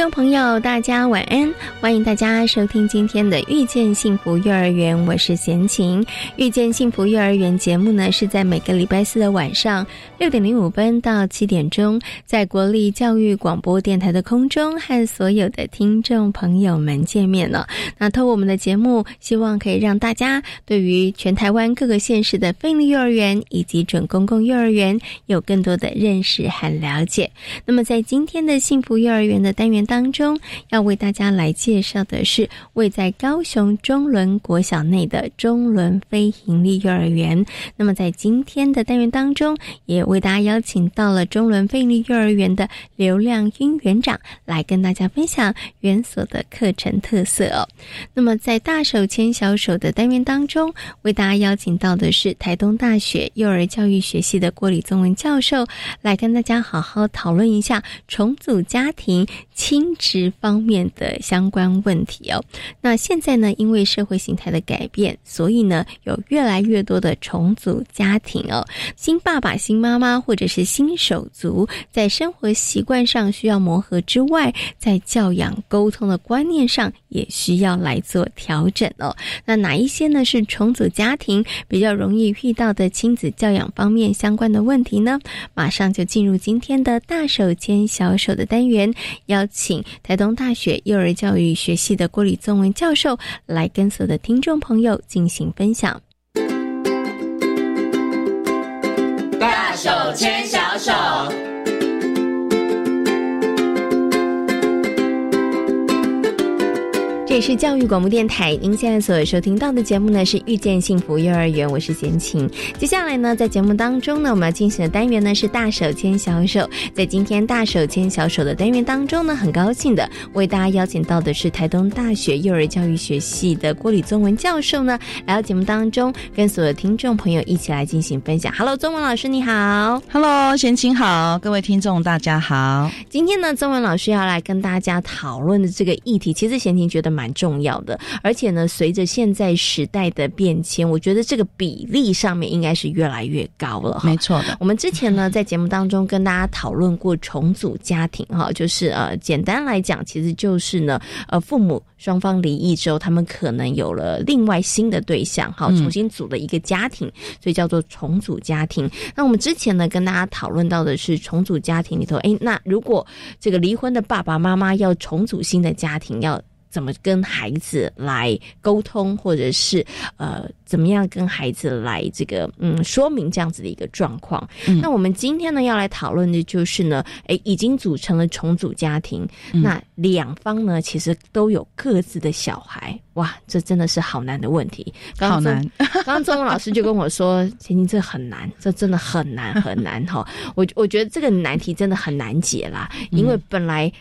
听众朋友，大家晚安！欢迎大家收听今天的《遇见幸福幼儿园》，我是贤琴。《遇见幸福幼儿园》节目呢，是在每个礼拜四的晚上六点零五分到七点钟，在国立教育广播电台的空中和所有的听众朋友们见面了。那透过我们的节目，希望可以让大家对于全台湾各个县市的非立幼儿园以及准公共幼儿园有更多的认识和了解。那么，在今天的幸福幼儿园的单元。当中要为大家来介介绍的是位在高雄中仑国小内的中仑非营利幼儿园。那么在今天的单元当中，也为大家邀请到了中仑非营利幼儿园的刘亮英园长来跟大家分享园所的课程特色哦。那么在大手牵小手的单元当中，为大家邀请到的是台东大学幼儿教育学系的郭李宗文教授，来跟大家好好讨论一下重组家庭。亲职方面的相关关问题哦，那现在呢，因为社会形态的改变，所以呢，有越来越多的重组家庭哦，新爸爸、新妈妈或者是新手足，在生活习惯上需要磨合之外，在教养沟通的观念上也需要来做调整哦。那哪一些呢是重组家庭比较容易遇到的亲子教养方面相关的问题呢？马上就进入今天的大手牵小手的单元，邀。请台东大学幼儿教育学系的郭李宗文教授来跟所有的听众朋友进行分享。大手牵小手。这里是教育广播电台，您现在所收听到的节目呢是《遇见幸福幼儿园》，我是贤琴。接下来呢，在节目当中呢，我们要进行的单元呢是大手牵小手。在今天大手牵小手的单元当中呢，很高兴的为大家邀请到的是台东大学幼儿教育学系的郭李宗文教授呢，来到节目当中，跟所有听众朋友一起来进行分享。Hello，宗文老师你好，Hello，贤琴好，各位听众大家好。今天呢，宗文老师要来跟大家讨论的这个议题，其实贤琴觉得蛮。蛮重要的，而且呢，随着现在时代的变迁，我觉得这个比例上面应该是越来越高了。没错的，我们之前呢在节目当中跟大家讨论过重组家庭，哈，就是呃，简单来讲，其实就是呢，呃，父母双方离异之后，他们可能有了另外新的对象，哈，重新组了一个家庭，所以叫做重组家庭。那我们之前呢跟大家讨论到的是重组家庭里头，哎，那如果这个离婚的爸爸妈妈要重组新的家庭，要怎么跟孩子来沟通，或者是呃，怎么样跟孩子来这个嗯说明这样子的一个状况？那我们今天呢要来讨论的就是呢，诶，已经组成了重组家庭，那两方呢其实都有各自的小孩，哇，这真的是好难的问题。好难。刚刚中文老师就跟我说：“其实这很难，这真的很难很难哈。”我我觉得这个难题真的很难解啦，因为本来。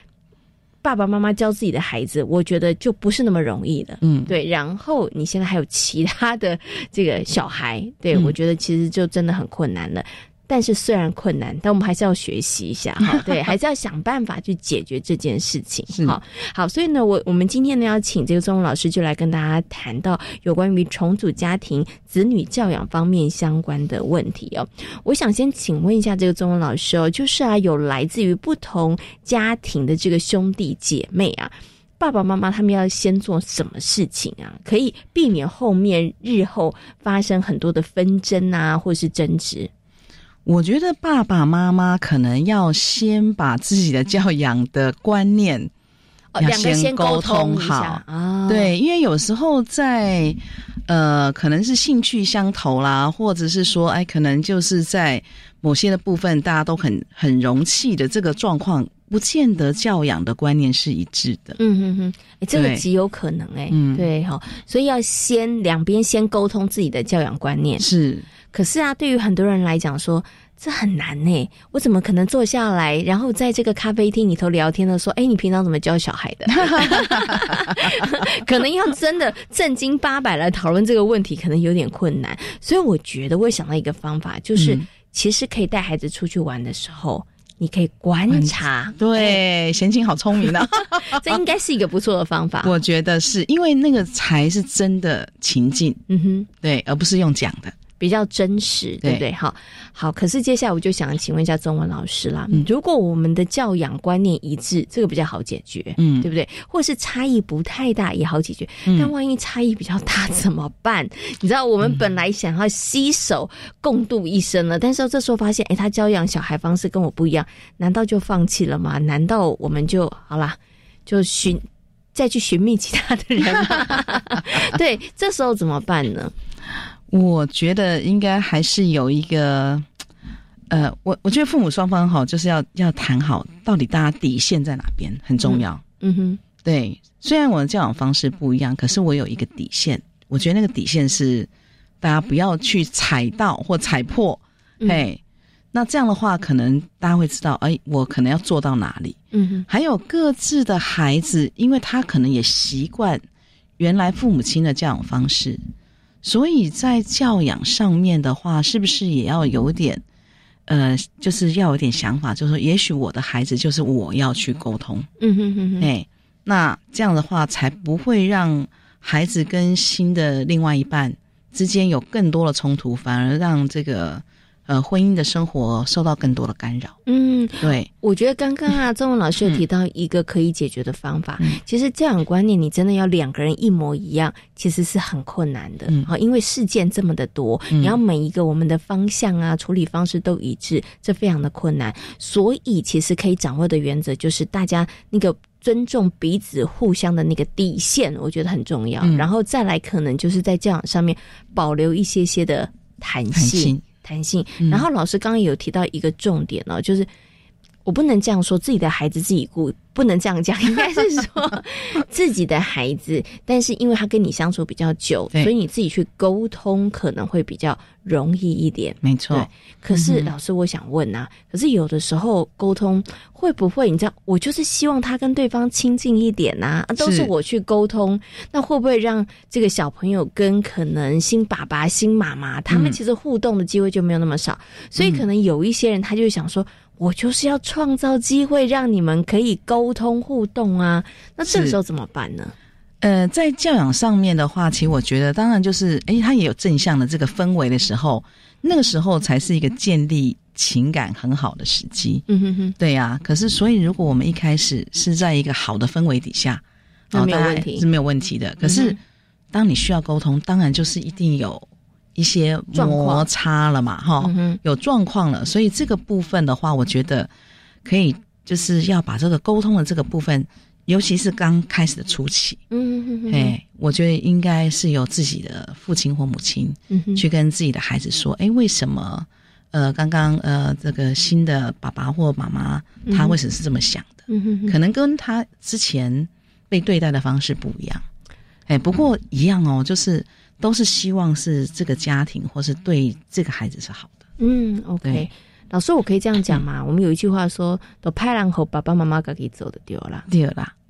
爸爸妈妈教自己的孩子，我觉得就不是那么容易的。嗯，对。然后你现在还有其他的这个小孩，对我觉得其实就真的很困难了。但是虽然困难，但我们还是要学习一下 哈，对，还是要想办法去解决这件事情。好，好，所以呢，我我们今天呢要请这个钟老师就来跟大家谈到有关于重组家庭、子女教养方面相关的问题哦。我想先请问一下这个钟老师哦，就是啊，有来自于不同家庭的这个兄弟姐妹啊，爸爸妈妈他们要先做什么事情啊，可以避免后面日后发生很多的纷争啊，或是争执。我觉得爸爸妈妈可能要先把自己的教养的观念要先沟通好。啊，对，因为有时候在呃，可能是兴趣相投啦，或者是说，哎，可能就是在某些的部分大家都很很容器的这个状况不见得教养的观念是一致的。嗯哼哼，哎，这个极有可能哎，嗯，对哈，所以要先两边先沟通自己的教养观念是。可是啊，对于很多人来讲说。这很难呢，我怎么可能坐下来，然后在这个咖啡厅里头聊天的说，哎，你平常怎么教小孩的？可能要真的正经八百来讨论这个问题，可能有点困难。所以我觉得，我想到一个方法，就是其实可以带孩子出去玩的时候，你可以观察。对，贤琴好聪明啊，这应该是一个不错的方法。我觉得是因为那个才是真的情境，嗯哼，对，而不是用讲的。比较真实，对不对？好，好。可是接下来我就想请问一下中文老师啦，如果我们的教养观念一致，这个比较好解决，嗯，对不对？或是差异不太大也好解决，但万一差异比较大怎么办？你知道，我们本来想要携手共度一生了，但是这时候发现，哎，他教养小孩方式跟我不一样，难道就放弃了吗？难道我们就好啦，就寻再去寻觅其他的人？对，这时候怎么办呢？我觉得应该还是有一个，呃，我我觉得父母双方哈，就是要要谈好，到底大家底线在哪边很重要。嗯哼，对。虽然我的教养方式不一样，可是我有一个底线。我觉得那个底线是大家不要去踩到或踩破。嘿，那这样的话，可能大家会知道，哎，我可能要做到哪里。嗯哼。还有各自的孩子，因为他可能也习惯原来父母亲的教养方式。所以在教养上面的话，是不是也要有点，呃，就是要有点想法，就是说，也许我的孩子就是我要去沟通，嗯哼哼哼，哎，那这样的话才不会让孩子跟新的另外一半之间有更多的冲突，反而让这个。呃，婚姻的生活受到更多的干扰。嗯，对，我觉得刚刚啊，周文老师有提到一个可以解决的方法。其实教养观念，你真的要两个人一模一样，其实是很困难的。嗯，好，因为事件这么的多，你要每一个我们的方向啊，处理方式都一致，这非常的困难。所以，其实可以掌握的原则就是大家那个尊重彼此互相的那个底线，我觉得很重要。然后再来，可能就是在教养上面保留一些些的弹性。弹性，然后老师刚刚有提到一个重点哦，就是我不能这样说自己的孩子自己顾。不能这样讲，应该是说自己的孩子，但是因为他跟你相处比较久，所以你自己去沟通可能会比较容易一点。没错。可是老师，我想问啊，可是有的时候沟通会不会，你知道，我就是希望他跟对方亲近一点呐，都是我去沟通，那会不会让这个小朋友跟可能新爸爸、新妈妈他们其实互动的机会就没有那么少？所以可能有一些人他就想说。我就是要创造机会，让你们可以沟通互动啊。那这个时候怎么办呢？呃，在教养上面的话，其实我觉得，当然就是，哎，他也有正向的这个氛围的时候，那个时候才是一个建立情感很好的时机。嗯哼哼，对呀。可是，所以如果我们一开始是在一个好的氛围底下，那没有问题是没有问题的。可是，当你需要沟通，当然就是一定有。一些摩擦了嘛，哈，有状况了，所以这个部分的话，我觉得可以就是要把这个沟通的这个部分，尤其是刚开始的初期，嗯，哎，我觉得应该是由自己的父亲或母亲去跟自己的孩子说，哎，为什么呃，刚刚呃，这个新的爸爸或妈妈他为什么是这么想的？可能跟他之前被对待的方式不一样，哎，不过一样哦，就是。都是希望是这个家庭，或是对这个孩子是好的。嗯，OK，老师，我可以这样讲吗？我们有一句话说：“都拍狼后，爸爸妈妈可以走的丢了，丢了。”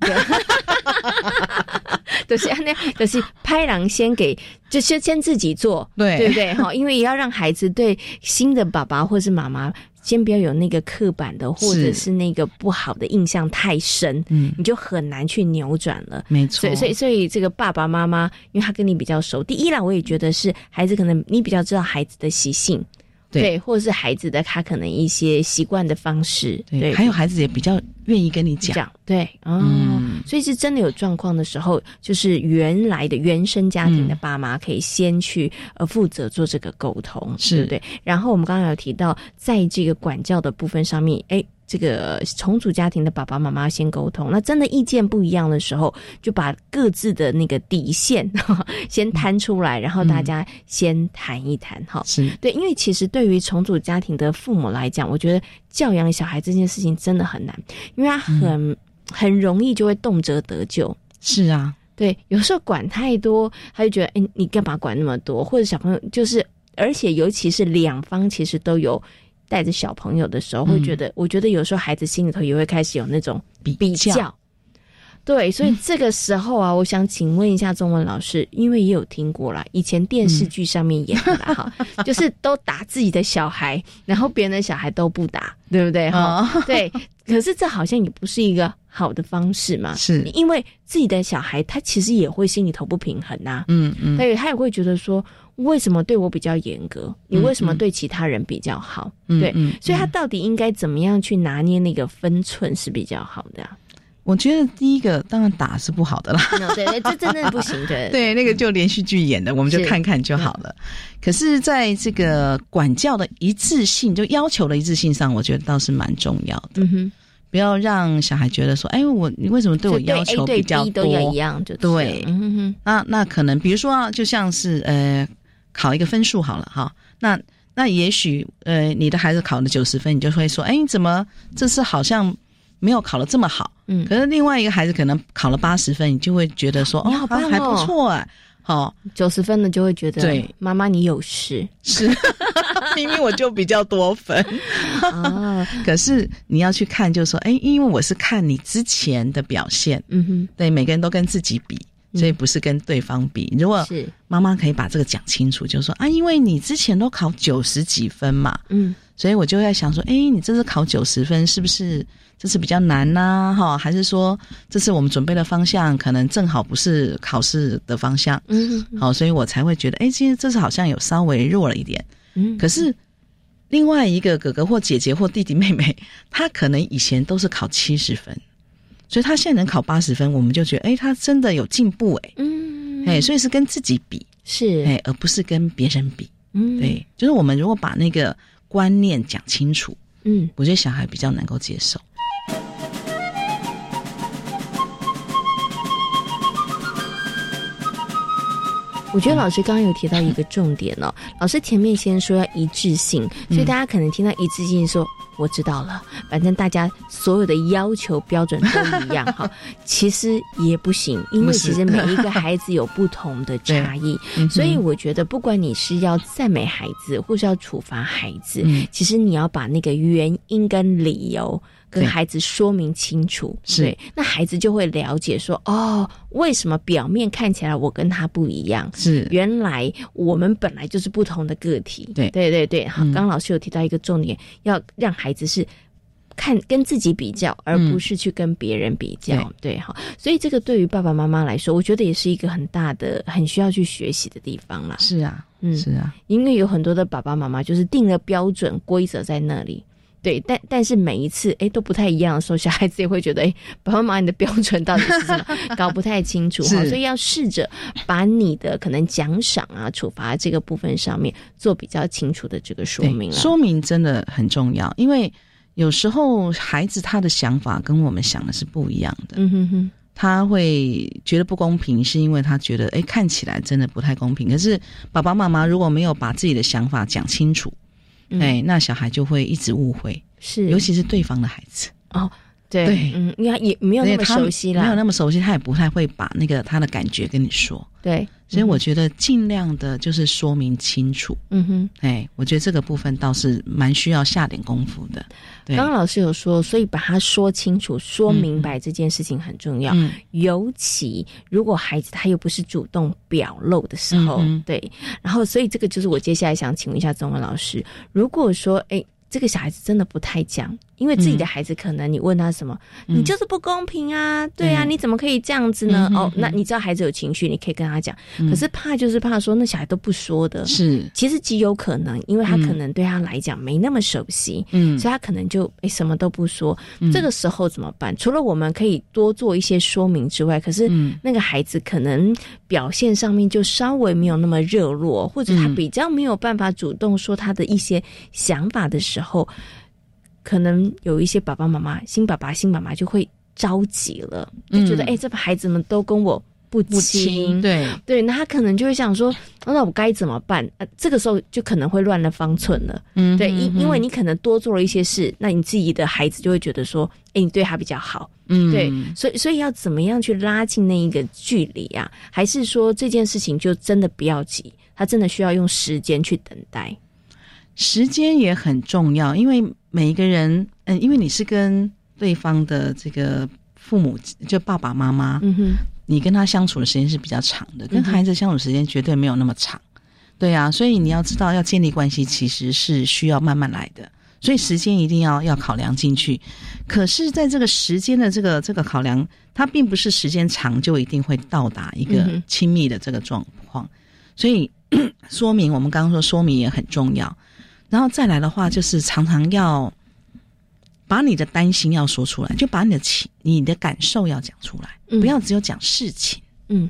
就是那，就是拍狼先给，就先先自己做，对对不对？哈，因为也要让孩子对新的爸爸或是妈妈。先不要有那个刻板的，或者是那个不好的印象太深，嗯，你就很难去扭转了。没错，所以所以所以这个爸爸妈妈，因为他跟你比较熟，第一啦，我也觉得是孩子可能你比较知道孩子的习性。对，或者是孩子的他可能一些习惯的方式，对，还有孩子也比较愿意跟你讲，对，哦，所以是真的有状况的时候，就是原来的原生家庭的爸妈可以先去呃负责做这个沟通，是对。然后我们刚刚有提到，在这个管教的部分上面，哎。这个重组家庭的爸爸妈妈先沟通。那真的意见不一样的时候，就把各自的那个底线 先摊出来，然后大家先谈一谈。哈，是对，因为其实对于重组家庭的父母来讲，我觉得教养小孩这件事情真的很难，因为他很很容易就会动辄得咎。是啊，对，有时候管太多，他就觉得，哎，你干嘛管那么多？或者小朋友就是，而且尤其是两方其实都有。带着小朋友的时候，会觉得，我觉得有时候孩子心里头也会开始有那种比较，对，所以这个时候啊，我想请问一下中文老师，因为也有听过啦，以前电视剧上面演的哈，就是都打自己的小孩，然后别人的小孩都不打，对不对？哈，对，可是这好像也不是一个好的方式嘛，是。因为自己的小孩他其实也会心里头不平衡呐，嗯嗯，所以他也会觉得说。为什么对我比较严格？你为什么对其他人比较好？对，所以他到底应该怎么样去拿捏那个分寸是比较好的？我觉得第一个当然打是不好的啦，对对，这真的不行。对 对，那个就连续剧演的，我们就看看就好了。可是，在这个管教的一致性，就要求的一致性上，我觉得倒是蛮重要的。嗯哼，不要让小孩觉得说，哎，我你为什么对我要求比较多？一样就对。嗯哼，那那可能比如说啊，就像是呃。考一个分数好了哈，那那也许呃，你的孩子考了九十分，你就会说，哎，你怎么这次好像没有考的这么好？嗯，可是另外一个孩子可能考了八十分，你就会觉得说，哦，还不错哎，好，九十分的就会觉得，对，妈妈你有事，是，明明我就比较多分。啊，可是你要去看，就是说，哎，因为我是看你之前的表现，嗯哼，对，每个人都跟自己比。所以不是跟对方比，如果是。妈妈可以把这个讲清楚，就说啊，因为你之前都考九十几分嘛，嗯，所以我就在想说，哎，你这次考九十分，是不是这次比较难呢？哈，还是说这次我们准备的方向可能正好不是考试的方向，嗯，好，所以我才会觉得，哎，今天这次好像有稍微弱了一点，嗯，可是另外一个哥哥或姐姐或弟弟妹妹，他可能以前都是考七十分。所以他现在能考八十分，我们就觉得，哎，他真的有进步，哎，嗯，哎，所以是跟自己比，是，哎，而不是跟别人比，嗯，对，就是我们如果把那个观念讲清楚，嗯，我觉得小孩比较能够接受。我觉得老师刚刚有提到一个重点哦，老师前面先说要一致性，所以大家可能听到一致性说。我知道了，反正大家所有的要求标准都一样哈，其实也不行，因为其实每一个孩子有不同的差异，所以我觉得不管你是要赞美孩子，或是要处罚孩子，其实你要把那个原因跟理由。跟孩子说明清楚，是那孩子就会了解说哦，为什么表面看起来我跟他不一样？是原来我们本来就是不同的个体。对对对对，好，刚刚老师有提到一个重点，要让孩子是看跟自己比较，而不是去跟别人比较。对，好，所以这个对于爸爸妈妈来说，我觉得也是一个很大的、很需要去学习的地方啦。是啊，嗯，是啊，因为有很多的爸爸妈妈就是定了标准规则在那里。对，但但是每一次哎都不太一样的时候，小孩子也会觉得哎，爸爸妈妈你的标准到底是什么，搞不太清楚哈，所以要试着把你的可能奖赏啊、处罚这个部分上面做比较清楚的这个说明了。说明真的很重要，因为有时候孩子他的想法跟我们想的是不一样的，嗯哼哼，他会觉得不公平，是因为他觉得哎看起来真的不太公平。可是爸爸妈妈如果没有把自己的想法讲清楚。哎，那小孩就会一直误会，是，尤其是对方的孩子。哦，对，嗯，因为也没有那么熟悉啦，没有那么熟悉，他也不太会把那个他的感觉跟你说，对，所以我觉得尽量的就是说明清楚，嗯哼，哎，我觉得这个部分倒是蛮需要下点功夫的。刚刚老师有说，所以把它说清楚、说明白这件事情很重要。嗯，尤其如果孩子他又不是主动表露的时候，对。然后，所以这个就是我接下来想请问一下中文老师，如果说，哎。这个小孩子真的不太讲，因为自己的孩子可能你问他什么，你就是不公平啊，对啊，你怎么可以这样子呢？哦，那你知道孩子有情绪，你可以跟他讲，可是怕就是怕说那小孩都不说的，是，其实极有可能，因为他可能对他来讲没那么熟悉，嗯，所以他可能就诶什么都不说。这个时候怎么办？除了我们可以多做一些说明之外，可是那个孩子可能表现上面就稍微没有那么热络，或者他比较没有办法主动说他的一些想法的时候。可能有一些爸爸妈妈、新爸爸、新妈妈就会着急了，就觉得哎，这孩子们都跟我。不亲，对对，那他可能就会想说，那我该怎么办？呃，这个时候就可能会乱了方寸了。嗯，对，因因为你可能多做了一些事，那你自己的孩子就会觉得说，哎，你对他比较好。嗯，对，所以所以要怎么样去拉近那一个距离啊？还是说这件事情就真的不要急，他真的需要用时间去等待？时间也很重要，因为每一个人，嗯，因为你是跟对方的这个父母，就爸爸妈妈，嗯哼。你跟他相处的时间是比较长的，跟孩子相处时间绝对没有那么长，对啊，所以你要知道，要建立关系其实是需要慢慢来的，所以时间一定要要考量进去。可是，在这个时间的这个这个考量，它并不是时间长就一定会到达一个亲密的这个状况，所以 说明我们刚刚说说明也很重要。然后再来的话，就是常常要。把你的担心要说出来，就把你的情、你的感受要讲出来，不要只有讲事情。嗯，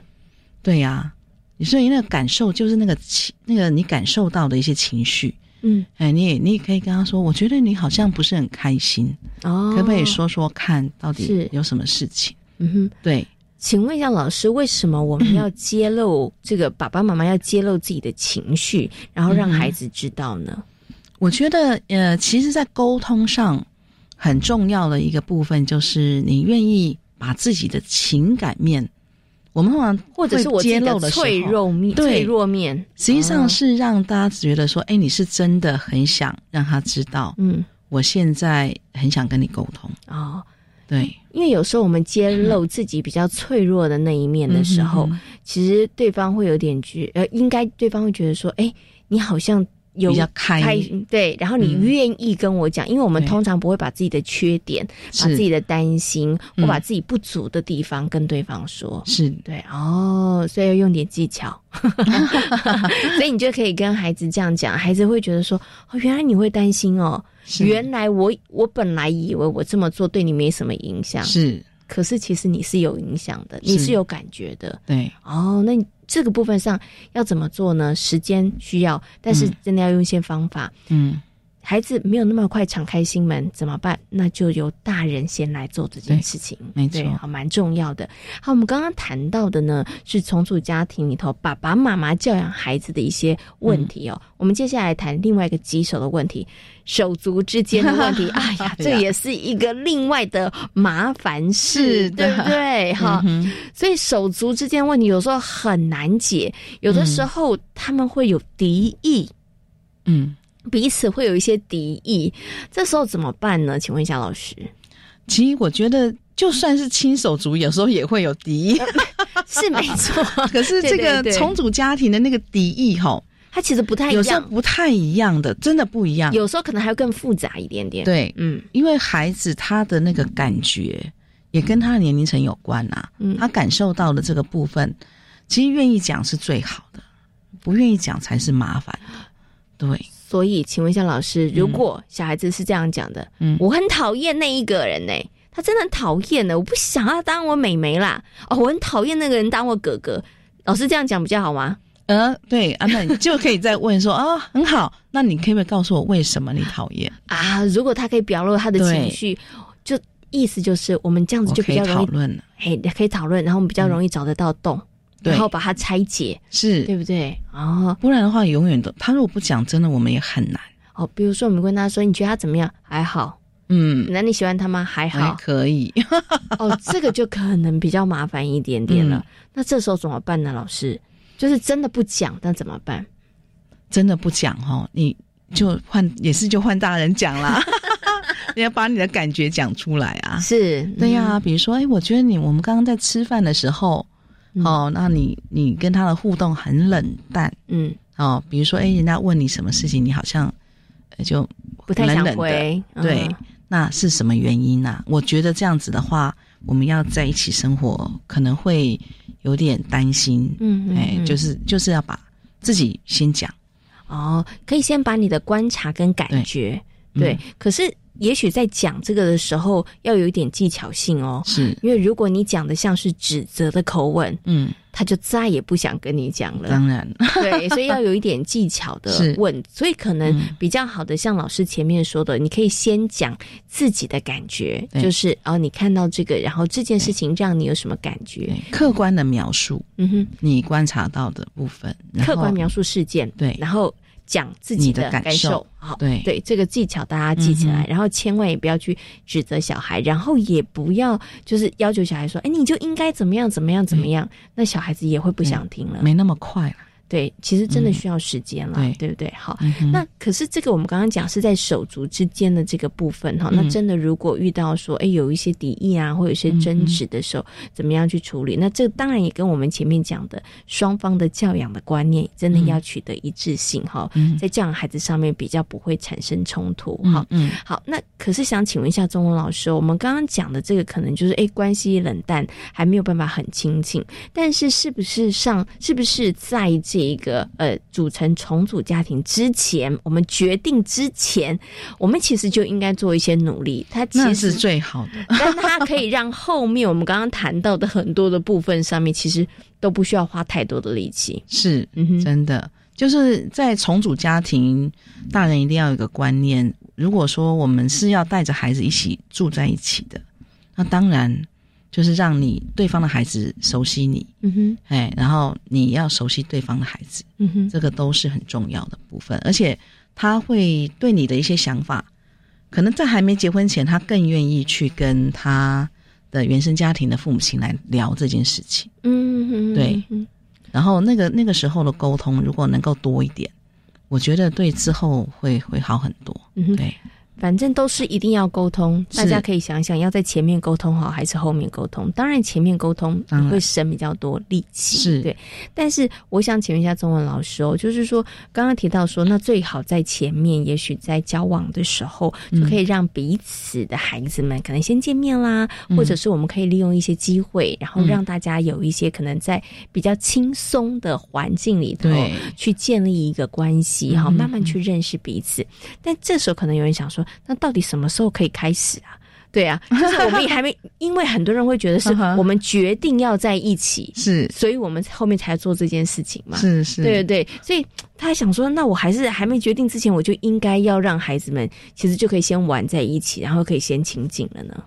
对呀，你所以那个感受就是那个情，那个你感受到的一些情绪。嗯，哎，你也你也可以跟他说，我觉得你好像不是很开心。哦，可不可以说说看到底有什么事情？嗯哼，对。请问一下老师，为什么我们要 揭露这个爸爸妈妈要揭露自己的情绪，然后让孩子知道呢？我觉得，呃，其实，在沟通上。很重要的一个部分就是你愿意把自己的情感面，我们通常或者是我揭露的脆弱面，脆弱面，实际上是让大家觉得说，哎，你是真的很想让他知道，嗯，我现在很想跟你沟通哦，对，因为有时候我们揭露自己比较脆弱的那一面的时候，其实对方会有点觉，呃，应该对方会觉得说，哎，你好像。比较开对，然后你愿意跟我讲，因为我们通常不会把自己的缺点、把自己的担心或把自己不足的地方跟对方说，是。对哦，所以要用点技巧，所以你就可以跟孩子这样讲，孩子会觉得说哦，原来你会担心哦，原来我我本来以为我这么做对你没什么影响，是，可是其实你是有影响的，你是有感觉的，对，哦，那。这个部分上要怎么做呢？时间需要，但是真的要用一些方法。嗯。孩子没有那么快敞开心门，怎么办？那就由大人先来做这件事情，没错，好，蛮重要的。好，我们刚刚谈到的呢，是重组家庭里头爸爸妈妈教养孩子的一些问题哦。我们接下来谈另外一个棘手的问题，手足之间的问题。哎呀，这也是一个另外的麻烦事，对不对？哈，所以手足之间问题有时候很难解，有的时候他们会有敌意，嗯。彼此会有一些敌意，这时候怎么办呢？请问一下老师。其实我觉得，就算是亲手足，有时候也会有敌意，是没错。可是这个重组家庭的那个敌意，哈，它其实不太一样，有时候不太一样的，真的不一样。有时候可能还要更复杂一点点。对，嗯，因为孩子他的那个感觉也跟他的年龄层有关啊。嗯，他感受到的这个部分，其实愿意讲是最好的，不愿意讲才是麻烦。对。所以，请问一下老师，如果小孩子是这样讲的，嗯，我很讨厌那一个人呢，他真的很讨厌呢，我不想要当我妹妹啦，哦，我很讨厌那个人当我哥哥。老师这样讲比较好吗？呃，对啊，那你就可以再问说啊，很好，那你可以不可以告诉我为什么你讨厌啊？如果他可以表露他的情绪，就意思就是我们这样子就比较容易讨论，嘿，可以讨论，然后我们比较容易找得到洞。然后把它拆解，是对不对？哦，不然的话，永远都他如果不讲，真的我们也很难。哦，比如说我们问他说：“你觉得他怎么样？”还好。嗯，那你喜欢他吗？还好，可以。哦，这个就可能比较麻烦一点点了。那这时候怎么办呢？老师，就是真的不讲，那怎么办？真的不讲哦，你就换，也是就换大人讲啦。你要把你的感觉讲出来啊！是对呀，比如说，哎，我觉得你我们刚刚在吃饭的时候。哦，那你你跟他的互动很冷淡，嗯，哦，比如说，哎，人家问你什么事情，你好像就不太想回，对，那是什么原因呢？我觉得这样子的话，我们要在一起生活，可能会有点担心，嗯，哎，就是就是要把自己先讲，哦，可以先把你的观察跟感觉，对，可是。也许在讲这个的时候要有一点技巧性哦，是。因为如果你讲的像是指责的口吻，嗯，他就再也不想跟你讲了。当然，对，所以要有一点技巧的 问，所以可能比较好的，像老师前面说的，你可以先讲自己的感觉，就是哦，你看到这个，然后这件事情让你有什么感觉？客观的描述，嗯哼，你观察到的部分，客观描述事件，对，然后。讲自己的感受，好，对。对，这个技巧大家记起来，然后千万也不要去指责小孩，然后也不要就是要求小孩说，哎，你就应该怎么样怎么样怎么样，那小孩子也会不想听了，没那么快了。对，其实真的需要时间了，对不对？好，那可是这个我们刚刚讲是在手足之间的这个部分哈，那真的如果遇到说哎有一些敌意啊，或有一些争执的时候，怎么样去处理？那这当然也跟我们前面讲的双方的教养的观念真的要取得一致性哈，在教养孩子上面比较不会产生冲突哈。嗯，好，那可是想请问一下钟文老师，我们刚刚讲的这个可能就是哎关系冷淡，还没有办法很亲近，但是是不是上是不是在这？一个呃，组成重组家庭之前，我们决定之前，我们其实就应该做一些努力。它其实是最好的，但它可以让后面我们刚刚谈到的很多的部分上面，其实都不需要花太多的力气。是，真的，就是在重组家庭，大人一定要有一个观念：如果说我们是要带着孩子一起住在一起的，那当然。就是让你对方的孩子熟悉你，嗯哼，哎，然后你要熟悉对方的孩子，嗯哼，这个都是很重要的部分。而且他会对你的一些想法，可能在还没结婚前，他更愿意去跟他的原生家庭的父母亲来聊这件事情，嗯哼，对，然后那个那个时候的沟通，如果能够多一点，我觉得对之后会会好很多，嗯对。反正都是一定要沟通，大家可以想想，要在前面沟通好还是后面沟通？当然前面沟通你会省比较多力气，是对。但是我想请问一下中文老师哦，就是说刚刚提到说，那最好在前面，也许在交往的时候就可以让彼此的孩子们可能先见面啦，或者是我们可以利用一些机会，然后让大家有一些可能在比较轻松的环境里头去建立一个关系，好慢慢去认识彼此。但这时候可能有人想说。那到底什么时候可以开始啊？对啊，就是我们也还没，因为很多人会觉得是我们决定要在一起，是，所以我们后面才做这件事情嘛。是是，对对对，所以他想说，那我还是还没决定之前，我就应该要让孩子们其实就可以先玩在一起，然后可以先亲近了呢。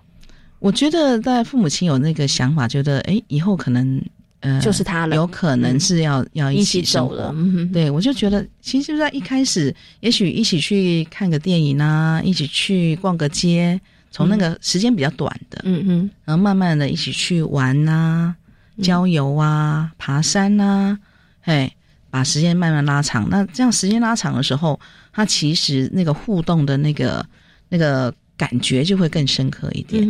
我觉得在父母亲有那个想法，觉得哎，以后可能。嗯，就是他了，有可能是要要一起走了。对，我就觉得，其实就在一开始，也许一起去看个电影啊，一起去逛个街，从那个时间比较短的，嗯嗯，然后慢慢的一起去玩啊，郊游啊，爬山啊，嘿，把时间慢慢拉长。那这样时间拉长的时候，他其实那个互动的那个那个。感觉就会更深刻一点，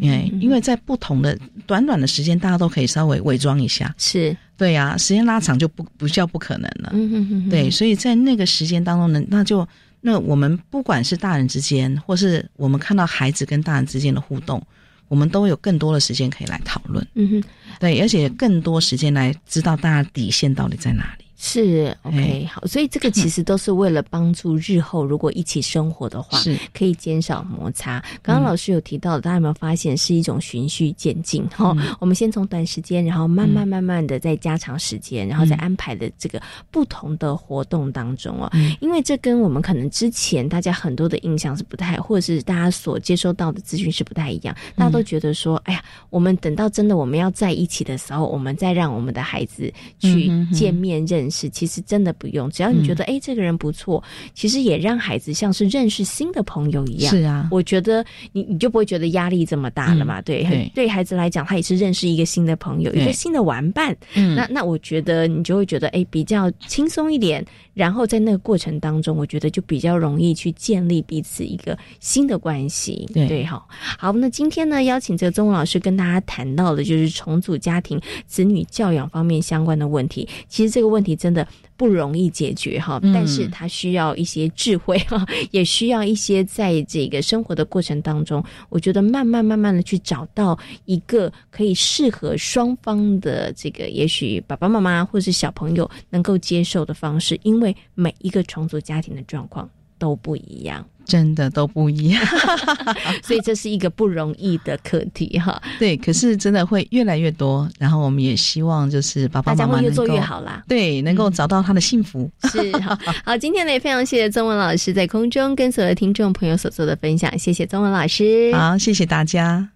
因为因为在不同的短短的时间，大家都可以稍微伪装一下，是对呀。时间拉长就不不叫不可能了，对。所以在那个时间当中呢，那就那我们不管是大人之间，或是我们看到孩子跟大人之间的互动，我们都有更多的时间可以来讨论，嗯哼，对，而且更多时间来知道大家底线到底在哪里。是 OK 好，所以这个其实都是为了帮助日后如果一起生活的话，是可以减少摩擦。刚刚老师有提到，大家有没有发现是一种循序渐进？哈，我们先从短时间，然后慢慢慢慢的再加长时间，然后再安排的这个不同的活动当中哦。因为这跟我们可能之前大家很多的印象是不太，或者是大家所接收到的资讯是不太一样。大家都觉得说，哎呀，我们等到真的我们要在一起的时候，我们再让我们的孩子去见面认识。是，其实真的不用，只要你觉得哎，这个人不错，其实也让孩子像是认识新的朋友一样。是啊，我觉得你你就不会觉得压力这么大了嘛？对，对孩子来讲，他也是认识一个新的朋友，一个新的玩伴。嗯，那那我觉得你就会觉得哎，比较轻松一点。然后在那个过程当中，我觉得就比较容易去建立彼此一个新的关系。对，好，好，那今天呢，邀请这个宗文老师跟大家谈到的就是重组家庭、子女教养方面相关的问题。其实这个问题真的不容易解决哈，但是它需要一些智慧哈，也需要一些在这个生活的过程当中，我觉得慢慢慢慢的去找到一个可以适合双方的这个，也许爸爸妈妈或者是小朋友能够接受的方式，因为。每一个重组家庭的状况。都不一样。真的都不一样，所以这是一个不容易的课题哈。对，可是真的会越来越多，然后我们也希望就是爸爸妈妈越做越好啦。对，能够找到他的幸福。是好，好，今天呢也非常谢谢宗文老师在空中跟所有听众朋友所做的分享，谢谢宗文老师。好，谢谢大家。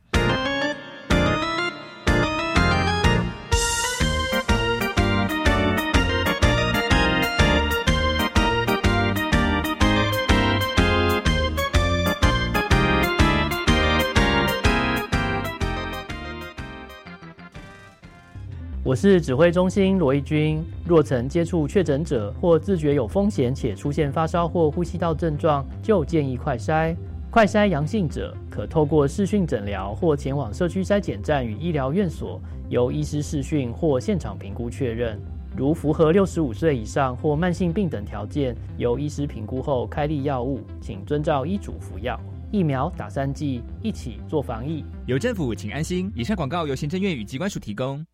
我是指挥中心罗义军。若曾接触确诊者或自觉有风险且出现发烧或呼吸道症状，就建议快筛。快筛阳性者可透过视讯诊疗或前往社区筛检站与医疗院所，由医师视讯或现场评估确认。如符合六十五岁以上或慢性病等条件，由医师评估后开立药物，请遵照医嘱服药。疫苗打三剂，一起做防疫。有政府，请安心。以上广告由行政院与机关署提供。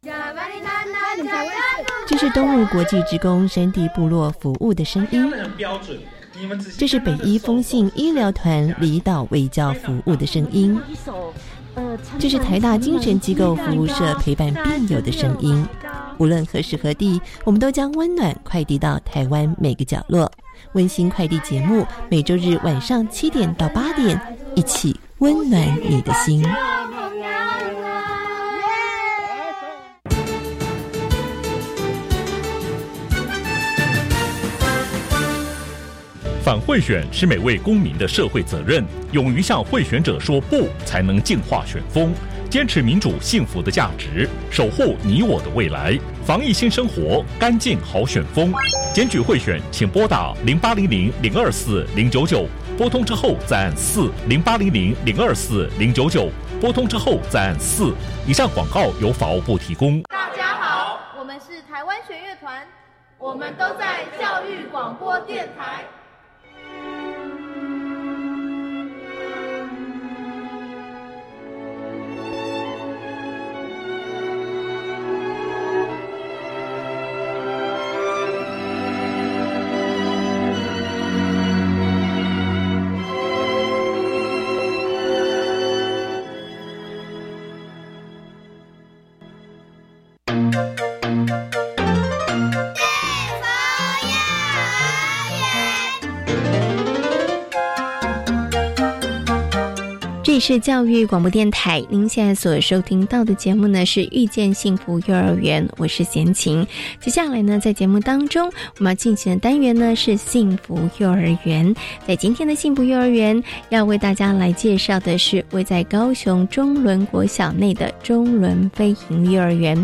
这是东吴国际职工山地部落服务的声音。这是北医风信医疗团离岛卫教服务的声音。这是台大精神机构服务社陪伴病友的声音。无论何时何地，我们都将温暖快递到台湾每个角落。温馨快递节目，每周日晚上七点到八点，一起温暖你的心。反贿选是每位公民的社会责任，勇于向贿选者说不，才能净化选风。坚持民主幸福的价值，守护你我的未来。防疫新生活，干净好选风。检举贿选，请拨打零八零零零二四零九九，拨通之后再按四零八零零零二四零九九，拨通之后再按四。以上广告由法务部提供。大家好，我们是台湾弦乐团，我们都在教育广播电台。是教育广播电台，您现在所收听到的节目呢是《遇见幸福幼儿园》，我是贤琴。接下来呢，在节目当中，我们要进行的单元呢是幸福幼儿园。在今天的幸福幼儿园，要为大家来介绍的是位在高雄中仑国小内的中仑飞行幼儿园。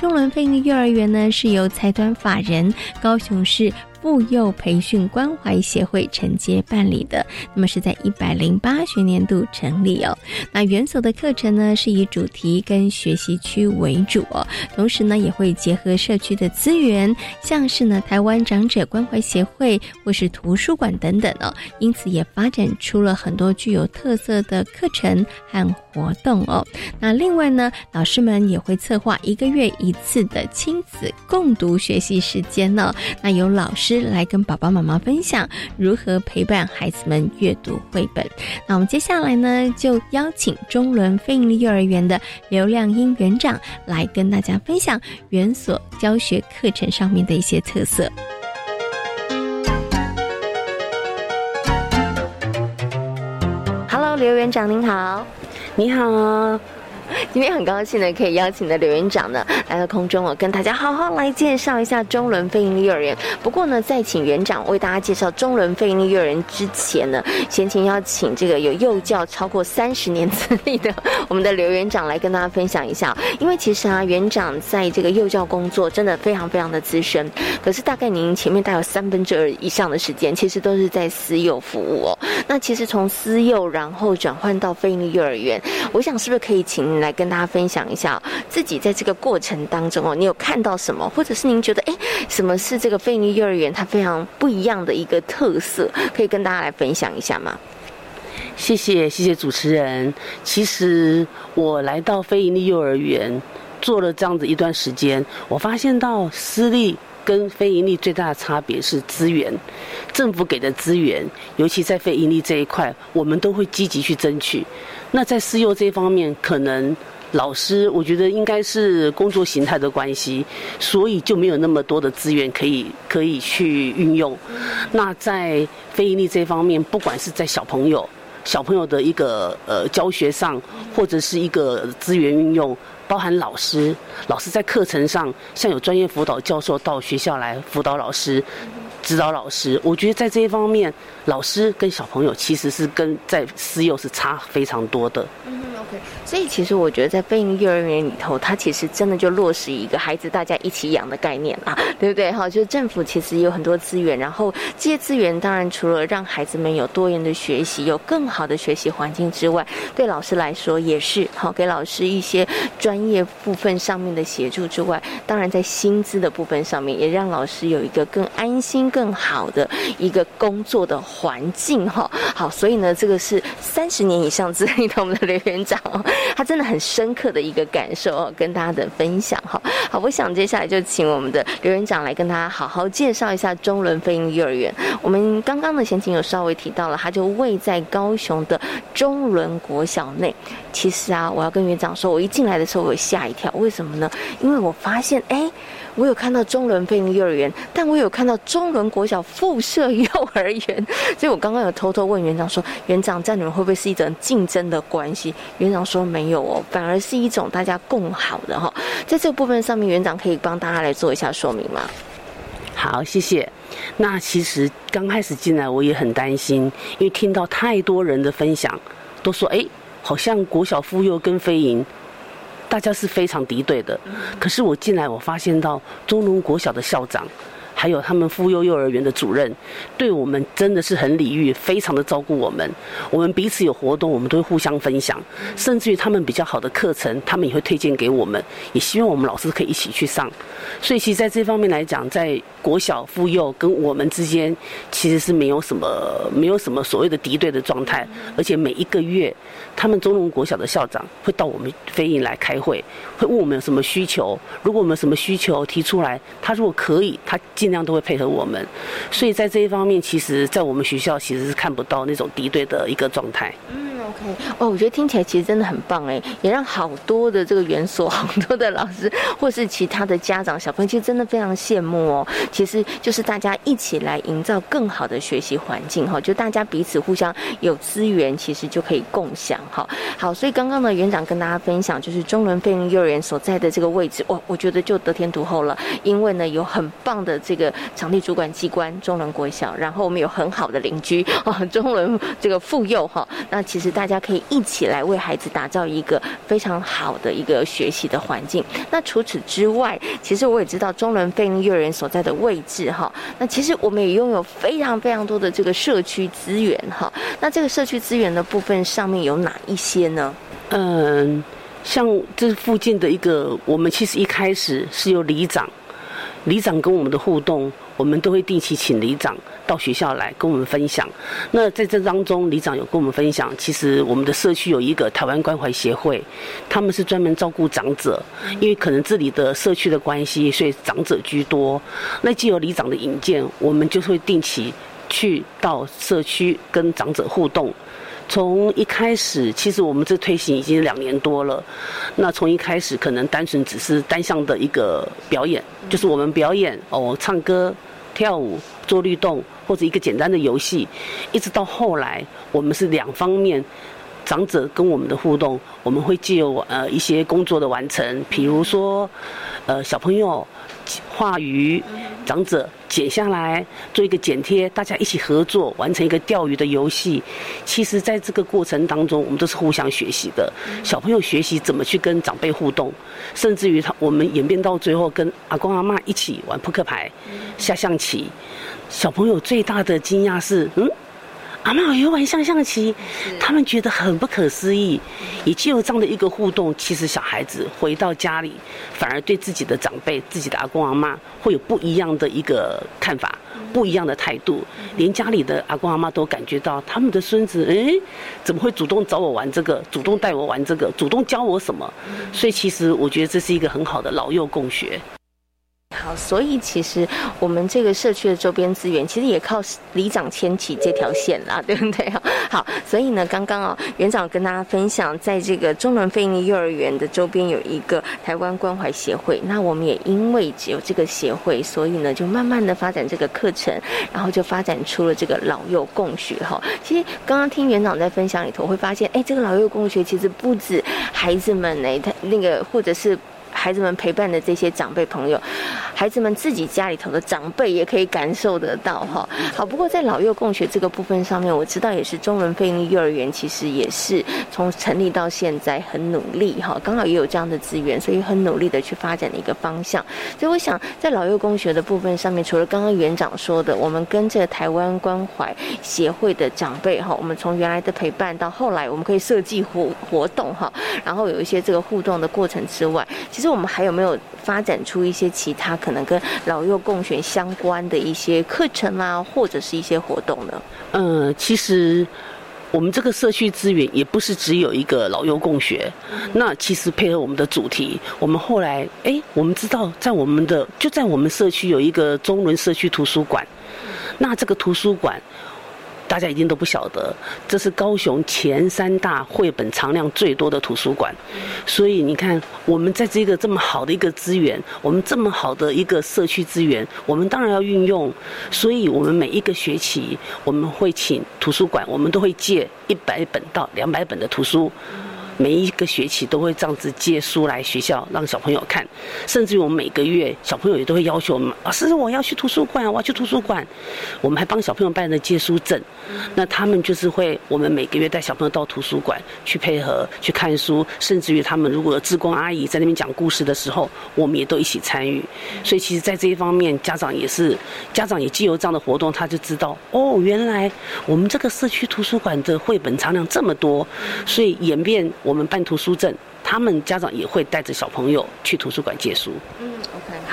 中仑飞行幼儿园呢，是由财团法人高雄市。妇幼培训关怀协会承接办理的，那么是在一百零八学年度成立哦。那园所的课程呢，是以主题跟学习区为主哦，同时呢，也会结合社区的资源，像是呢台湾长者关怀协会或是图书馆等等哦，因此也发展出了很多具有特色的课程和活动哦。那另外呢，老师们也会策划一个月一次的亲子共读学习时间呢。那有老师。来跟爸爸妈妈分享如何陪伴孩子们阅读绘本。那我们接下来呢，就邀请中伦飞盈幼儿园的刘亮英园长来跟大家分享园所教学课程上面的一些特色。Hello，刘园长您好，你好。今天很高兴呢，可以邀请的刘园长呢来到空中哦，跟大家好好来介绍一下中伦飞利幼儿园。不过呢，在请园长为大家介绍中伦飞利幼儿园之前呢，先请邀请这个有幼教超过三十年资历的我们的刘园长来跟大家分享一下。因为其实啊，园长在这个幼教工作真的非常非常的资深，可是大概您前面大概有三分之二以上的时间，其实都是在私幼服务哦。那其实从私幼然后转换到飞利幼儿园，我想是不是可以请？来跟大家分享一下自己在这个过程当中哦，你有看到什么，或者是您觉得哎，什么是这个飞尼幼儿园它非常不一样的一个特色，可以跟大家来分享一下吗？谢谢谢谢主持人。其实我来到非盈利幼儿园做了这样子一段时间，我发现到私立跟非盈利最大的差别是资源，政府给的资源，尤其在非盈利这一块，我们都会积极去争取。那在私幼这方面，可能老师我觉得应该是工作形态的关系，所以就没有那么多的资源可以可以去运用。那在非盈利这方面，不管是在小朋友小朋友的一个呃教学上，或者是一个资源运用。包含老师，老师在课程上，像有专业辅导教授到学校来辅导老师、指导老师，我觉得在这一方面，老师跟小朋友其实是跟在私幼是差非常多的。嗯哼，OK，所以其实我觉得在飞鹰幼儿园里头，它其实真的就落实一个孩子大家一起养的概念啊，对不对？哈，就是政府其实有很多资源，然后这些资源当然除了让孩子们有多元的学习，有更好的学习环境之外，对老师来说也是好，给老师一些专业部分上面的协助之外，当然在薪资的部分上面也让老师有一个更安心、更好的一个工作的环境哈。好，所以呢，这个是三十年以上资历的我们的刘园长。他真的很深刻的一个感受哦，跟大家的分享哈。好，我想接下来就请我们的刘园长来跟大家好好介绍一下中伦飞鹰幼儿园。我们刚刚的前情有稍微提到了，它就位在高雄的中伦国小内。其实啊，我要跟园长说，我一进来的时候我吓一跳，为什么呢？因为我发现哎。我有看到中伦飞鹰幼儿园，但我有看到中伦国小附设幼儿园，所以我刚刚有偷偷问园长说：“园长，这样你们会不会是一种竞争的关系？”园长说：“没有哦，反而是一种大家共好的哈。”在这个部分上面，园长可以帮大家来做一下说明吗？好，谢谢。那其实刚开始进来我也很担心，因为听到太多人的分享，都说：“哎，好像国小附幼跟飞鹰。”大家是非常敌对的，可是我进来，我发现到中农国小的校长。还有他们妇幼幼儿园的主任，对我们真的是很礼遇，非常的照顾我们。我们彼此有活动，我们都会互相分享，甚至于他们比较好的课程，他们也会推荐给我们，也希望我们老师可以一起去上。所以，其实在这方面来讲，在国小妇幼跟我们之间，其实是没有什么没有什么所谓的敌对的状态。而且每一个月，他们中龙国小的校长会到我们飞营来开会，会问我们有什么需求。如果我们有什么需求提出来，他如果可以，他。尽量都会配合我们，所以在这一方面，其实，在我们学校其实是看不到那种敌对的一个状态。嗯 OK，哦，我觉得听起来其实真的很棒哎，也让好多的这个园所、好多的老师或是其他的家长、小朋友，其实真的非常羡慕哦。其实就是大家一起来营造更好的学习环境哈，就大家彼此互相有资源，其实就可以共享哈。好，所以刚刚呢，园长跟大家分享，就是中伦飞鹰幼儿园所在的这个位置，我我觉得就得天独厚了，因为呢有很棒的这个场地主管机关中伦国小，然后我们有很好的邻居啊，中伦这个妇幼哈，那其实大。家可以一起来为孩子打造一个非常好的一个学习的环境。那除此之外，其实我也知道中伦飞鹰幼儿园所在的位置哈。那其实我们也拥有非常非常多的这个社区资源哈。那这个社区资源的部分上面有哪一些呢？嗯，像这附近的一个，我们其实一开始是由里长，里长跟我们的互动。我们都会定期请里长到学校来跟我们分享。那在这当中，里长有跟我们分享，其实我们的社区有一个台湾关怀协会，他们是专门照顾长者，因为可能这里的社区的关系，所以长者居多。那既有里长的引荐，我们就会定期去到社区跟长者互动。从一开始，其实我们这推行已经两年多了。那从一开始，可能单纯只是单向的一个表演，就是我们表演哦，唱歌、跳舞、做律动，或者一个简单的游戏，一直到后来，我们是两方面，长者跟我们的互动，我们会借由呃一些工作的完成，比如说，呃小朋友画鱼。长者剪下来做一个剪贴，大家一起合作完成一个钓鱼的游戏。其实，在这个过程当中，我们都是互相学习的。小朋友学习怎么去跟长辈互动，甚至于他我们演变到最后，跟阿公阿妈一起玩扑克牌、下象棋。小朋友最大的惊讶是，嗯。阿妈也玩象象棋，他们觉得很不可思议。也就有这样的一个互动，其实小孩子回到家里，反而对自己的长辈、自己的阿公阿妈会有不一样的一个看法，不一样的态度。连家里的阿公阿妈都感觉到，他们的孙子哎，怎么会主动找我玩这个，主动带我玩这个，主动教我什么？所以其实我觉得这是一个很好的老幼共学。好，所以其实我们这个社区的周边资源，其实也靠里长牵起这条线啦，对不对？好，所以呢，刚刚哦，园长跟大家分享，在这个中仑非营利幼儿园的周边有一个台湾关怀协会，那我们也因为只有这个协会，所以呢，就慢慢的发展这个课程，然后就发展出了这个老幼共学哈。其实刚刚听园长在分享里头，会发现，哎，这个老幼共学其实不止孩子们呢，他那个或者是。孩子们陪伴的这些长辈朋友，孩子们自己家里头的长辈也可以感受得到哈。好，不过在老幼共学这个部分上面，我知道也是中文费力幼儿园，其实也是从成立到现在很努力哈。刚好也有这样的资源，所以很努力的去发展的一个方向。所以我想，在老幼共学的部分上面，除了刚刚园长说的，我们跟这个台湾关怀协会的长辈哈，我们从原来的陪伴到后来，我们可以设计活活动哈，然后有一些这个互动的过程之外，其。实我们还有没有发展出一些其他可能跟老幼共学相关的一些课程啊，或者是一些活动呢？嗯，其实我们这个社区资源也不是只有一个老幼共学。那其实配合我们的主题，我们后来哎，我们知道在我们的就在我们社区有一个中仑社区图书馆。那这个图书馆。大家一定都不晓得，这是高雄前三大绘本藏量最多的图书馆，所以你看，我们在这个这么好的一个资源，我们这么好的一个社区资源，我们当然要运用。所以我们每一个学期，我们会请图书馆，我们都会借一百本到两百本的图书。每一个学期都会这样子借书来学校让小朋友看，甚至于我们每个月小朋友也都会要求我们老师我要去图书馆，我要去图书馆。我们还帮小朋友办了借书证，那他们就是会我们每个月带小朋友到图书馆去配合去看书，甚至于他们如果有志工阿姨在那边讲故事的时候，我们也都一起参与。所以其实，在这一方面，家长也是家长也既有这样的活动，他就知道哦，原来我们这个社区图书馆的绘本藏量这么多，所以演变。我们办图书证，他们家长也会带着小朋友去图书馆借书。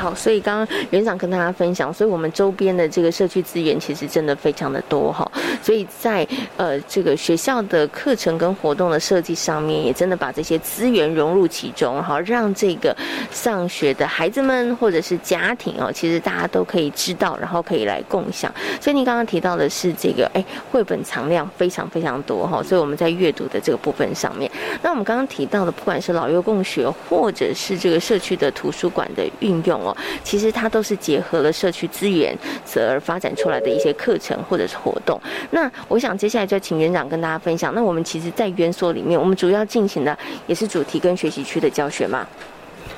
好，所以刚刚园长跟大家分享，所以我们周边的这个社区资源其实真的非常的多哈。所以在呃这个学校的课程跟活动的设计上面，也真的把这些资源融入其中，哈，让这个上学的孩子们或者是家庭哦，其实大家都可以知道，然后可以来共享。所以您刚刚提到的是这个，哎，绘本藏量非常非常多哈，所以我们在阅读的这个部分上面。那我们刚刚提到的，不管是老幼共学，或者是这个社区的图书馆的运用哦，其实它都是结合了社区资源，而发展出来的一些课程或者是活动。那我想接下来就请园长跟大家分享。那我们其实，在园所里面，我们主要进行的也是主题跟学习区的教学嘛。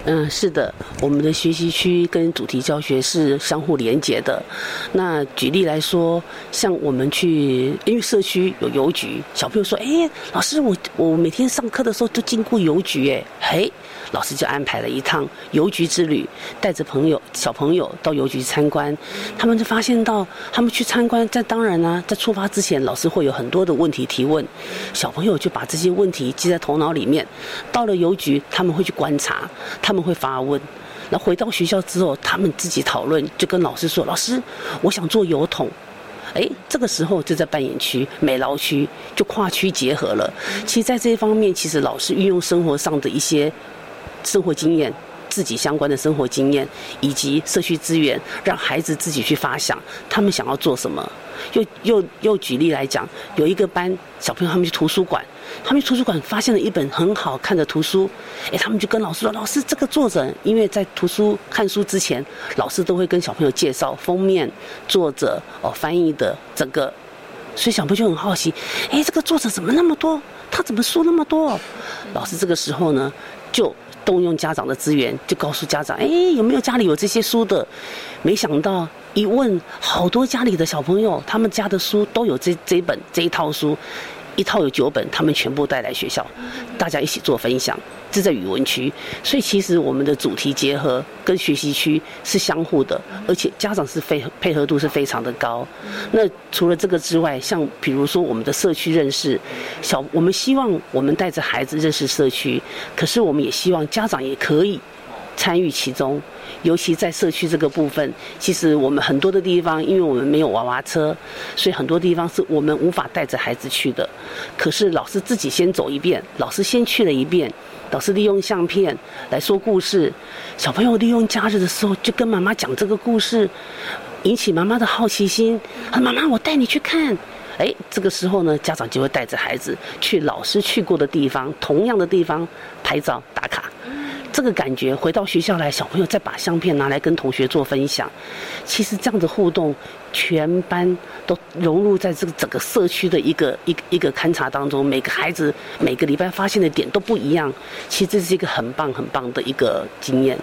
嗯，是的，我们的学习区跟主题教学是相互连接的。那举例来说，像我们去，因为社区有邮局，小朋友说：“哎，老师，我我每天上课的时候都经过邮局，哎，嘿。”老师就安排了一趟邮局之旅，带着朋友、小朋友到邮局参观。他们就发现到，他们去参观，在当然呢，在出发之前，老师会有很多的问题提问，小朋友就把这些问题记在头脑里面。到了邮局，他们会去观察，他们会发问。那回到学校之后，他们自己讨论，就跟老师说：“老师，我想做邮筒。”哎，这个时候就在扮演区、美劳区就跨区结合了。其实，在这一方面，其实老师运用生活上的一些。生活经验，自己相关的生活经验，以及社区资源，让孩子自己去发想，他们想要做什么。又又又举例来讲，有一个班小朋友他们去图书馆，他们去图书馆发现了一本很好看的图书，哎，他们就跟老师说：“老师，这个作者，因为在图书看书之前，老师都会跟小朋友介绍封面、作者哦、翻译的整个，所以小朋友就很好奇，哎，这个作者怎么那么多？他怎么书那么多？老师这个时候呢，就。动用家长的资源，就告诉家长：哎，有没有家里有这些书的？没想到一问，好多家里的小朋友，他们家的书都有这这本这一套书。一套有九本，他们全部带来学校，大家一起做分享。这在语文区，所以其实我们的主题结合跟学习区是相互的，而且家长是非配合度是非常的高。那除了这个之外，像比如说我们的社区认识小，我们希望我们带着孩子认识社区，可是我们也希望家长也可以参与其中。尤其在社区这个部分，其实我们很多的地方，因为我们没有娃娃车，所以很多地方是我们无法带着孩子去的。可是老师自己先走一遍，老师先去了一遍，老师利用相片来说故事，小朋友利用假日的时候就跟妈妈讲这个故事，引起妈妈的好奇心。妈妈，我带你去看。哎，这个时候呢，家长就会带着孩子去老师去过的地方，同样的地方拍照打卡。这个感觉回到学校来，小朋友再把相片拿来跟同学做分享。其实这样的互动，全班都融入在这个整个社区的一个一个一个勘察当中。每个孩子每个礼拜发现的点都不一样。其实这是一个很棒很棒的一个经验。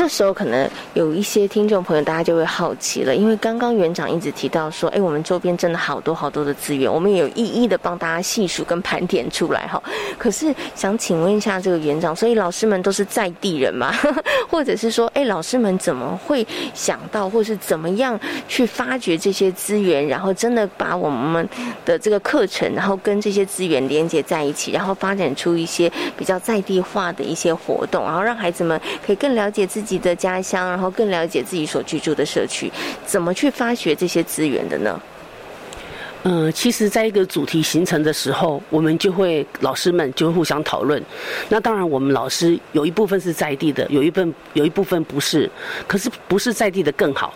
这时候可能有一些听众朋友，大家就会好奇了，因为刚刚园长一直提到说，哎，我们周边真的好多好多的资源，我们也有一一的帮大家细数跟盘点出来哈。可是想请问一下这个园长，所以老师们都是在地人吗？或者是说，哎，老师们怎么会想到，或是怎么样去发掘这些资源，然后真的把我们的这个课程，然后跟这些资源连接在一起，然后发展出一些比较在地化的一些活动，然后让孩子们可以更了解自己。自己的家乡，然后更了解自己所居住的社区，怎么去发掘这些资源的呢？嗯，其实，在一个主题形成的时候，我们就会老师们就会互相讨论。那当然，我们老师有一部分是在地的，有一部分有一部分不是。可是，不是在地的更好。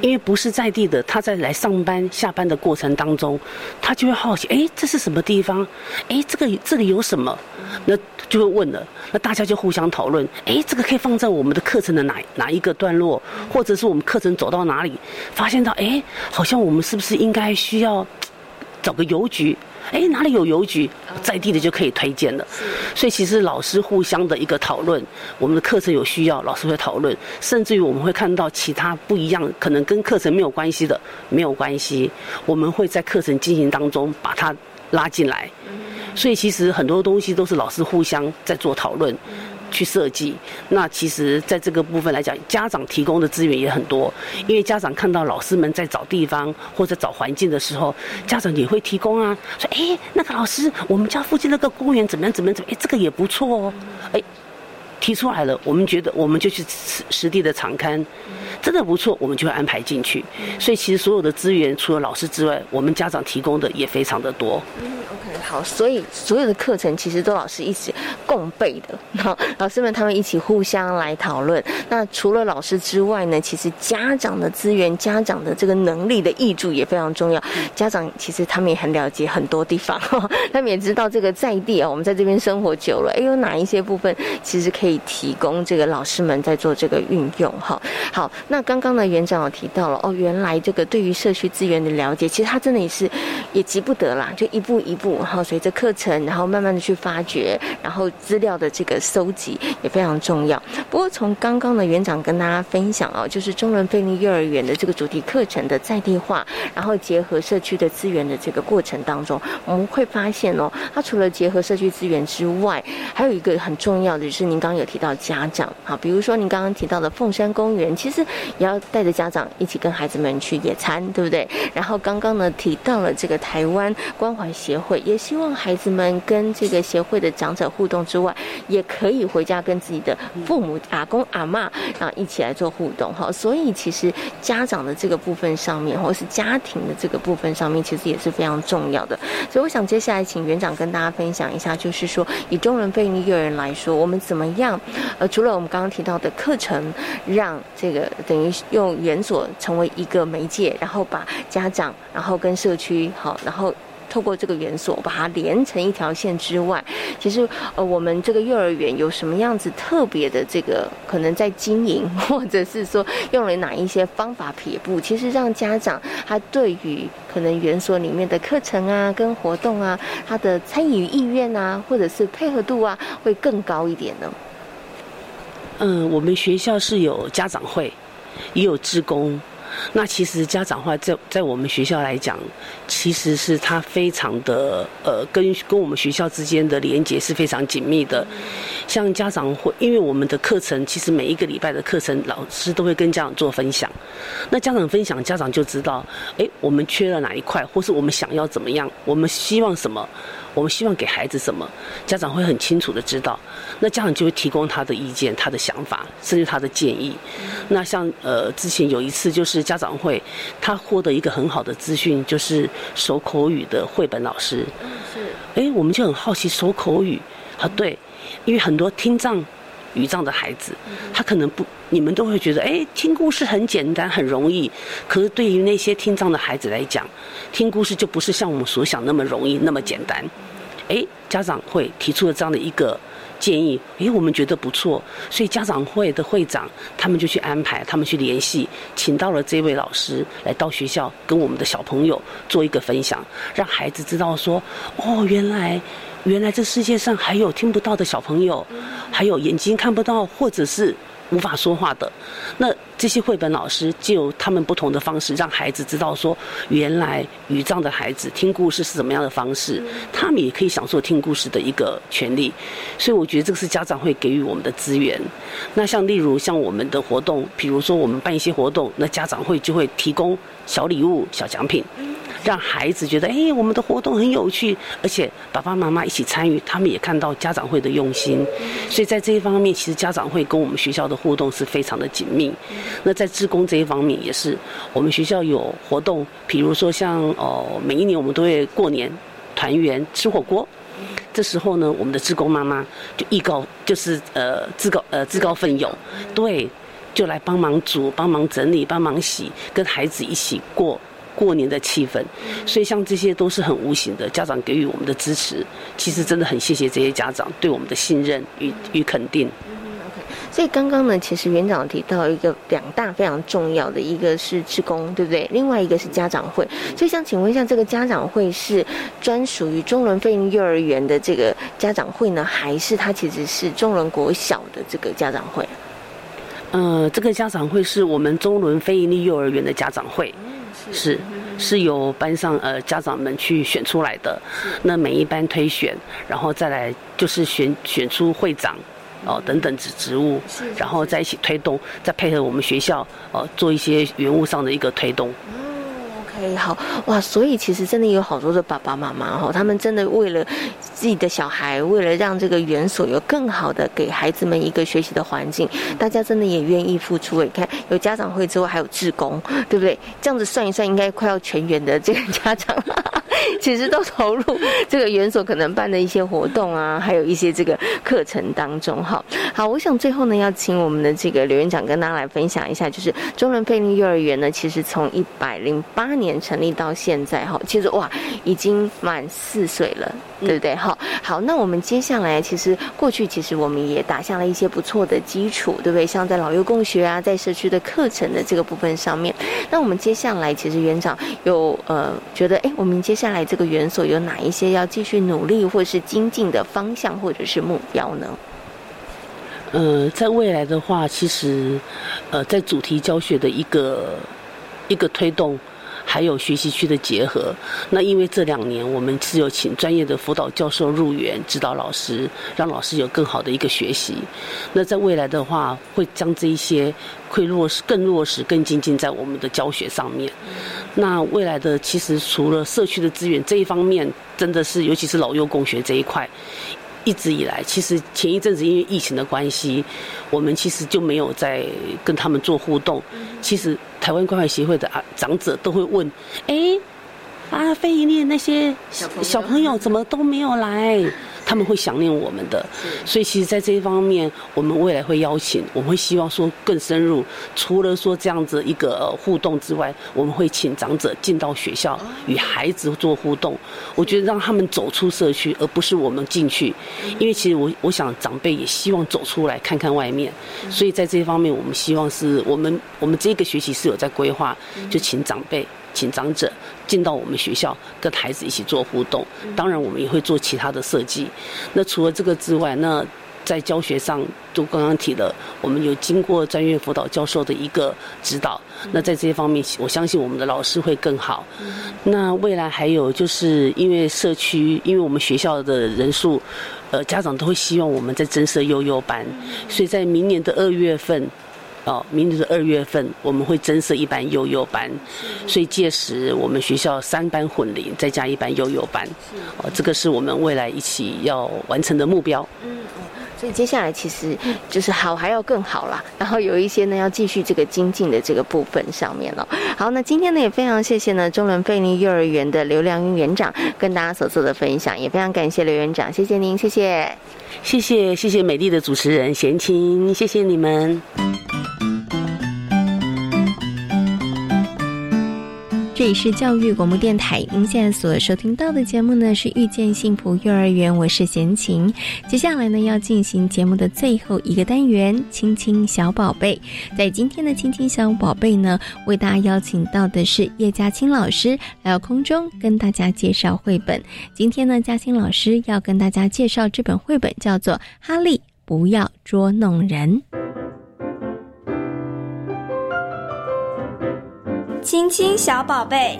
因为不是在地的，他在来上班、下班的过程当中，他就会好奇：哎，这是什么地方？哎，这个这里有什么？那就会问了。那大家就互相讨论：哎，这个可以放在我们的课程的哪哪一个段落，或者是我们课程走到哪里，发现到哎，好像我们是不是应该需要找个邮局？哎，哪里有邮局，在地的就可以推荐了。所以其实老师互相的一个讨论，我们的课程有需要，老师会讨论，甚至于我们会看到其他不一样，可能跟课程没有关系的，没有关系，我们会在课程进行当中把它拉进来。所以其实很多东西都是老师互相在做讨论。去设计，那其实在这个部分来讲，家长提供的资源也很多。因为家长看到老师们在找地方或者找环境的时候，家长也会提供啊，说：“哎，那个老师，我们家附近那个公园怎么样？怎么样？怎么样？哎，这个也不错哦。”哎，提出来了，我们觉得我们就去实实地的场刊，真的不错，我们就会安排进去。所以其实所有的资源，除了老师之外，我们家长提供的也非常的多。嗯，OK，好，所以所有的课程其实都老师一起共备的。好老师们他们一起互相来讨论。那除了老师之外呢，其实家长的资源、家长的这个能力的益助也非常重要。家长其实他们也很了解很多地方，他们也知道这个在地啊，我们在这边生活久了，哎，有哪一些部分其实可以可以提供这个老师们在做这个运用。哈，好，那刚刚呢，园长有提到了哦，原来这个对于社区资源的了解，其实他真的也是也急不得啦，就一步一步。然后随着课程，然后慢慢的去发掘，然后资料的这个收集也非常重要。不过从刚刚的园长跟大家分享哦，就是中伦菲利幼儿园的这个主题课程的在地化，然后结合社区的资源的这个过程当中，我们会发现哦，它除了结合社区资源之外，还有一个很重要的就是您刚有提到家长，好，比如说您刚刚提到的凤山公园，其实也要带着家长一起跟孩子们去野餐，对不对？然后刚刚呢提到了这个台湾关怀协会也。希望孩子们跟这个协会的长者互动之外，也可以回家跟自己的父母、阿公、阿妈啊一起来做互动哈。所以其实家长的这个部分上面，或是家庭的这个部分上面，其实也是非常重要的。所以我想接下来请园长跟大家分享一下，就是说以中人贝尼幼儿园来说，我们怎么样？呃，除了我们刚刚提到的课程，让这个等于用园所成为一个媒介，然后把家长，然后跟社区好，然后。透过这个园所把它连成一条线之外，其实呃，我们这个幼儿园有什么样子特别的这个可能在经营，或者是说用了哪一些方法撇步，其实让家长他对于可能园所里面的课程啊、跟活动啊，他的参与意愿啊，或者是配合度啊，会更高一点呢？嗯，我们学校是有家长会，也有职工。那其实家长话在在我们学校来讲，其实是他非常的呃，跟跟我们学校之间的连接是非常紧密的，像家长会，因为我们的课程其实每一个礼拜的课程，老师都会跟家长做分享。那家长分享，家长就知道，哎，我们缺了哪一块，或是我们想要怎么样，我们希望什么。我们希望给孩子什么，家长会很清楚的知道，那家长就会提供他的意见、他的想法，甚至他的建议。那像呃之前有一次就是家长会，他获得一个很好的资讯，就是手口语的绘本老师。嗯，是。哎，我们就很好奇手口语啊，对，因为很多听障、语障的孩子，他可能不，你们都会觉得，哎，听故事很简单、很容易。可是对于那些听障的孩子来讲，听故事就不是像我们所想那么容易、那么简单。哎，家长会提出了这样的一个建议，诶，我们觉得不错，所以家长会的会长他们就去安排，他们去联系，请到了这位老师来到学校跟我们的小朋友做一个分享，让孩子知道说，哦，原来原来这世界上还有听不到的小朋友，还有眼睛看不到或者是无法说话的，那。这些绘本老师就他们不同的方式，让孩子知道说，原来语障的孩子听故事是怎么样的方式，他们也可以享受听故事的一个权利。所以我觉得这个是家长会给予我们的资源。那像例如像我们的活动，比如说我们办一些活动，那家长会就会提供小礼物、小奖品。让孩子觉得，哎，我们的活动很有趣，而且爸爸妈妈一起参与，他们也看到家长会的用心，所以在这一方面，其实家长会跟我们学校的互动是非常的紧密。那在职工这一方面，也是我们学校有活动，比如说像哦，每一年我们都会过年团圆吃火锅，这时候呢，我们的职工妈妈就艺高，就是呃自告呃自告奋勇，对，就来帮忙煮、帮忙整理、帮忙洗，跟孩子一起过。过年的气氛，所以像这些都是很无形的，家长给予我们的支持，其实真的很谢谢这些家长对我们的信任与与肯定。OK，所以刚刚呢，其实园长提到一个两大非常重要的，一个是职工，对不对？另外一个是家长会。所以想请问一下，这个家长会是专属于中伦飞鹰幼儿园的这个家长会呢，还是它其实是中伦国小的这个家长会？呃，这个家长会是我们中伦非营利幼儿园的家长会。是，是由班上呃家长们去选出来的，那每一班推选，然后再来就是选选出会长，哦等等职职务，然后在一起推动，再配合我们学校呃做一些云雾上的一个推动。哎，好哇，所以其实真的有好多的爸爸妈妈哈，他们真的为了自己的小孩，为了让这个园所有更好的给孩子们一个学习的环境，大家真的也愿意付出。你看，有家长会之后还有志工，对不对？这样子算一算，应该快要全员的这个家长了。其实都投入这个园所可能办的一些活动啊，还有一些这个课程当中。哈，好，我想最后呢，要请我们的这个刘院长跟大家来分享一下，就是中伦贝利幼儿园呢，其实从一百零八年成立到现在，哈，其实哇，已经满四岁了，对不对？好，好，那我们接下来其实过去其实我们也打下了一些不错的基础，对不对？像在老幼共学啊，在社区的课程的这个部分上面，那我们接下来其实园长有呃觉得，哎，我们接下来。这个园所有哪一些要继续努力或是精进的方向或者是目标呢？呃，在未来的话，其实呃，在主题教学的一个一个推动。还有学习区的结合，那因为这两年我们是有请专业的辅导教授入园指导老师，让老师有更好的一个学习。那在未来的话，会将这一些会落实、更落实、更精进在我们的教学上面。那未来的其实除了社区的资源这一方面，真的是尤其是老幼共学这一块。一直以来，其实前一阵子因为疫情的关系，我们其实就没有在跟他们做互动。其实台湾关怀协会的啊长者都会问：哎，啊，非营利那些小朋友怎么都没有来？他们会想念我们的，所以其实，在这一方面，我们未来会邀请，我们会希望说更深入。除了说这样子一个互动之外，我们会请长者进到学校与孩子做互动。我觉得让他们走出社区，而不是我们进去。因为其实我我想长辈也希望走出来看看外面。所以在这一方面，我们希望是我们我们这个学期是有在规划，就请长辈。请长者进到我们学校，跟孩子一起做互动。当然，我们也会做其他的设计。那除了这个之外，那在教学上，都刚刚提了，我们有经过专业辅导教授的一个指导。那在这些方面，我相信我们的老师会更好。那未来还有就是因为社区，因为我们学校的人数，呃，家长都会希望我们在增设幼幼班，所以在明年的二月份。哦，明年的二月份我们会增设一班悠悠班，所以届时我们学校三班混龄，再加一班悠悠班。哦，这个是我们未来一起要完成的目标。嗯。所以接下来其实就是好还要更好啦，然后有一些呢要继续这个精进的这个部分上面了。好，那今天呢也非常谢谢呢中伦费尼幼儿园的刘良英园长跟大家所做的分享，也非常感谢刘园长，谢谢您，谢谢，谢谢谢谢美丽的主持人贤青，谢谢你们。这里是教育广播电台，您现在所收听到的节目呢是遇见幸福幼儿园，我是贤琴。接下来呢要进行节目的最后一个单元——亲亲小宝贝。在今天的亲亲小宝贝呢，为大家邀请到的是叶嘉青老师来到空中跟大家介绍绘本。今天呢，嘉青老师要跟大家介绍这本绘本，叫做《哈利不要捉弄人》。亲亲小宝贝，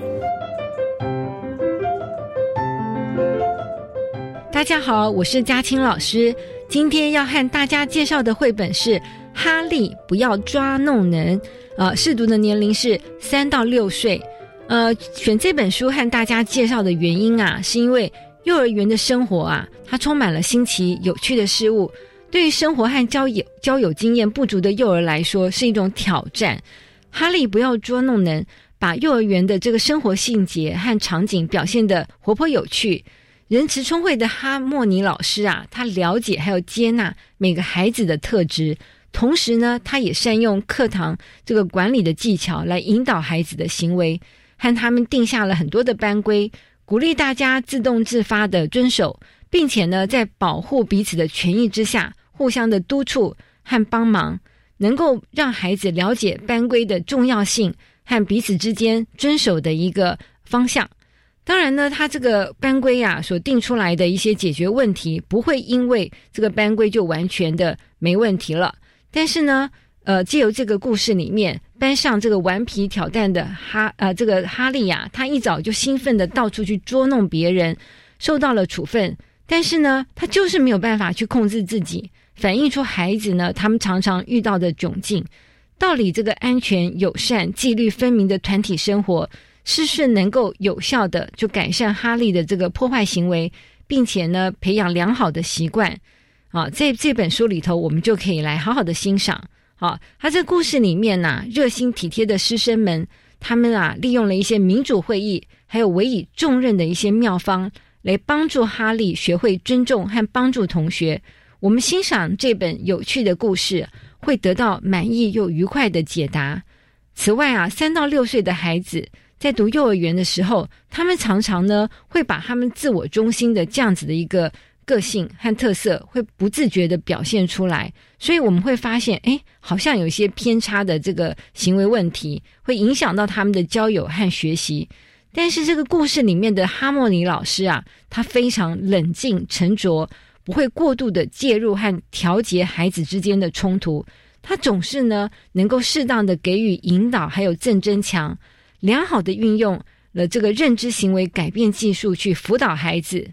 大家好，我是嘉青老师。今天要和大家介绍的绘本是《哈利不要抓弄人》，呃，试读的年龄是三到六岁。呃，选这本书和大家介绍的原因啊，是因为幼儿园的生活啊，它充满了新奇有趣的事物，对于生活和交友交友经验不足的幼儿来说是一种挑战。哈利不要捉弄人，把幼儿园的这个生活细节和场景表现得活泼有趣。仁慈聪慧的哈莫尼老师啊，他了解还有接纳每个孩子的特质，同时呢，他也善用课堂这个管理的技巧来引导孩子的行为，和他们定下了很多的班规，鼓励大家自动自发的遵守，并且呢，在保护彼此的权益之下，互相的督促和帮忙。能够让孩子了解班规的重要性和彼此之间遵守的一个方向。当然呢，他这个班规啊所定出来的一些解决问题，不会因为这个班规就完全的没问题了。但是呢，呃，借由这个故事里面，班上这个顽皮挑战的哈呃这个哈利呀，他一早就兴奋的到处去捉弄别人，受到了处分。但是呢，他就是没有办法去控制自己。反映出孩子呢，他们常常遇到的窘境。到底这个安全、友善、纪律分明的团体生活，是不是能够有效的就改善哈利的这个破坏行为，并且呢，培养良好的习惯？啊，在这本书里头，我们就可以来好好的欣赏。好，他这故事里面呢，热心体贴的师生们，他们啊，利用了一些民主会议，还有委以重任的一些妙方，来帮助哈利学会尊重和帮助同学。我们欣赏这本有趣的故事，会得到满意又愉快的解答。此外啊，三到六岁的孩子在读幼儿园的时候，他们常常呢会把他们自我中心的这样子的一个个性和特色，会不自觉的表现出来。所以我们会发现，哎，好像有些偏差的这个行为问题，会影响到他们的交友和学习。但是这个故事里面的哈莫尼老师啊，他非常冷静沉着。不会过度的介入和调节孩子之间的冲突，他总是呢能够适当的给予引导，还有正增强，良好的运用了这个认知行为改变技术去辅导孩子。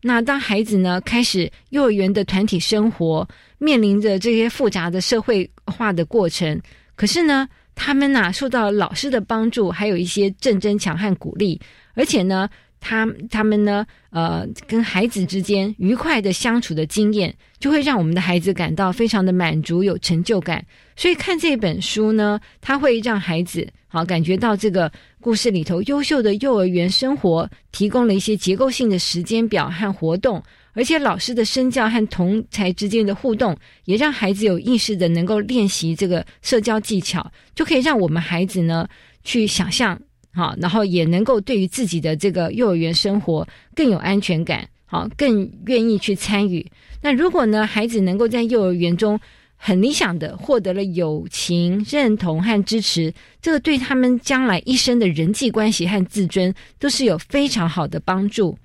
那当孩子呢开始幼儿园的团体生活，面临着这些复杂的社会化的过程，可是呢他们呐受到老师的帮助，还有一些正增强和鼓励，而且呢。他他们呢，呃，跟孩子之间愉快的相处的经验，就会让我们的孩子感到非常的满足、有成就感。所以看这本书呢，它会让孩子好感觉到这个故事里头优秀的幼儿园生活提供了一些结构性的时间表和活动，而且老师的身教和同才之间的互动，也让孩子有意识的能够练习这个社交技巧，就可以让我们孩子呢去想象。好，然后也能够对于自己的这个幼儿园生活更有安全感，好，更愿意去参与。那如果呢，孩子能够在幼儿园中很理想的获得了友情、认同和支持，这个对他们将来一生的人际关系和自尊都是有非常好的帮助。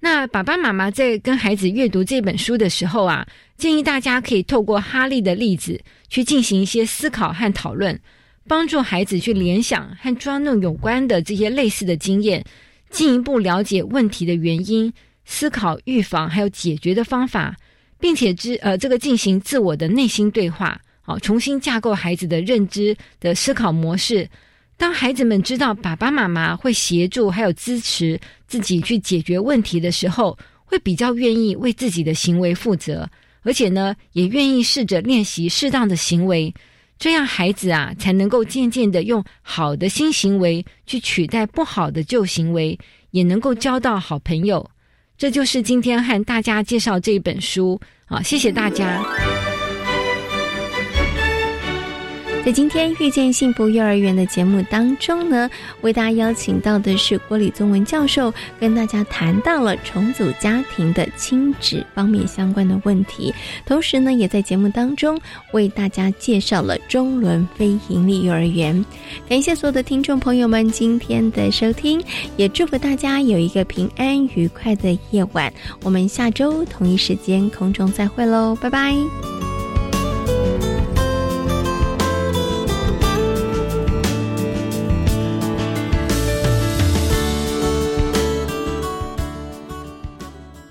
那爸爸妈妈在跟孩子阅读这本书的时候啊，建议大家可以透过哈利的例子去进行一些思考和讨论。帮助孩子去联想和抓弄有关的这些类似的经验，进一步了解问题的原因，思考、预防还有解决的方法，并且之呃这个进行自我的内心对话，好，重新架构孩子的认知的思考模式。当孩子们知道爸爸妈妈会协助还有支持自己去解决问题的时候，会比较愿意为自己的行为负责，而且呢，也愿意试着练习适当的行为。这样孩子啊，才能够渐渐的用好的新行为去取代不好的旧行为，也能够交到好朋友。这就是今天和大家介绍这一本书啊，谢谢大家。在今天遇见幸福幼儿园的节目当中呢，为大家邀请到的是郭李宗文教授，跟大家谈到了重组家庭的亲子方面相关的问题，同时呢，也在节目当中为大家介绍了中伦非营利幼儿园。感谢所有的听众朋友们今天的收听，也祝福大家有一个平安愉快的夜晚。我们下周同一时间空中再会喽，拜拜。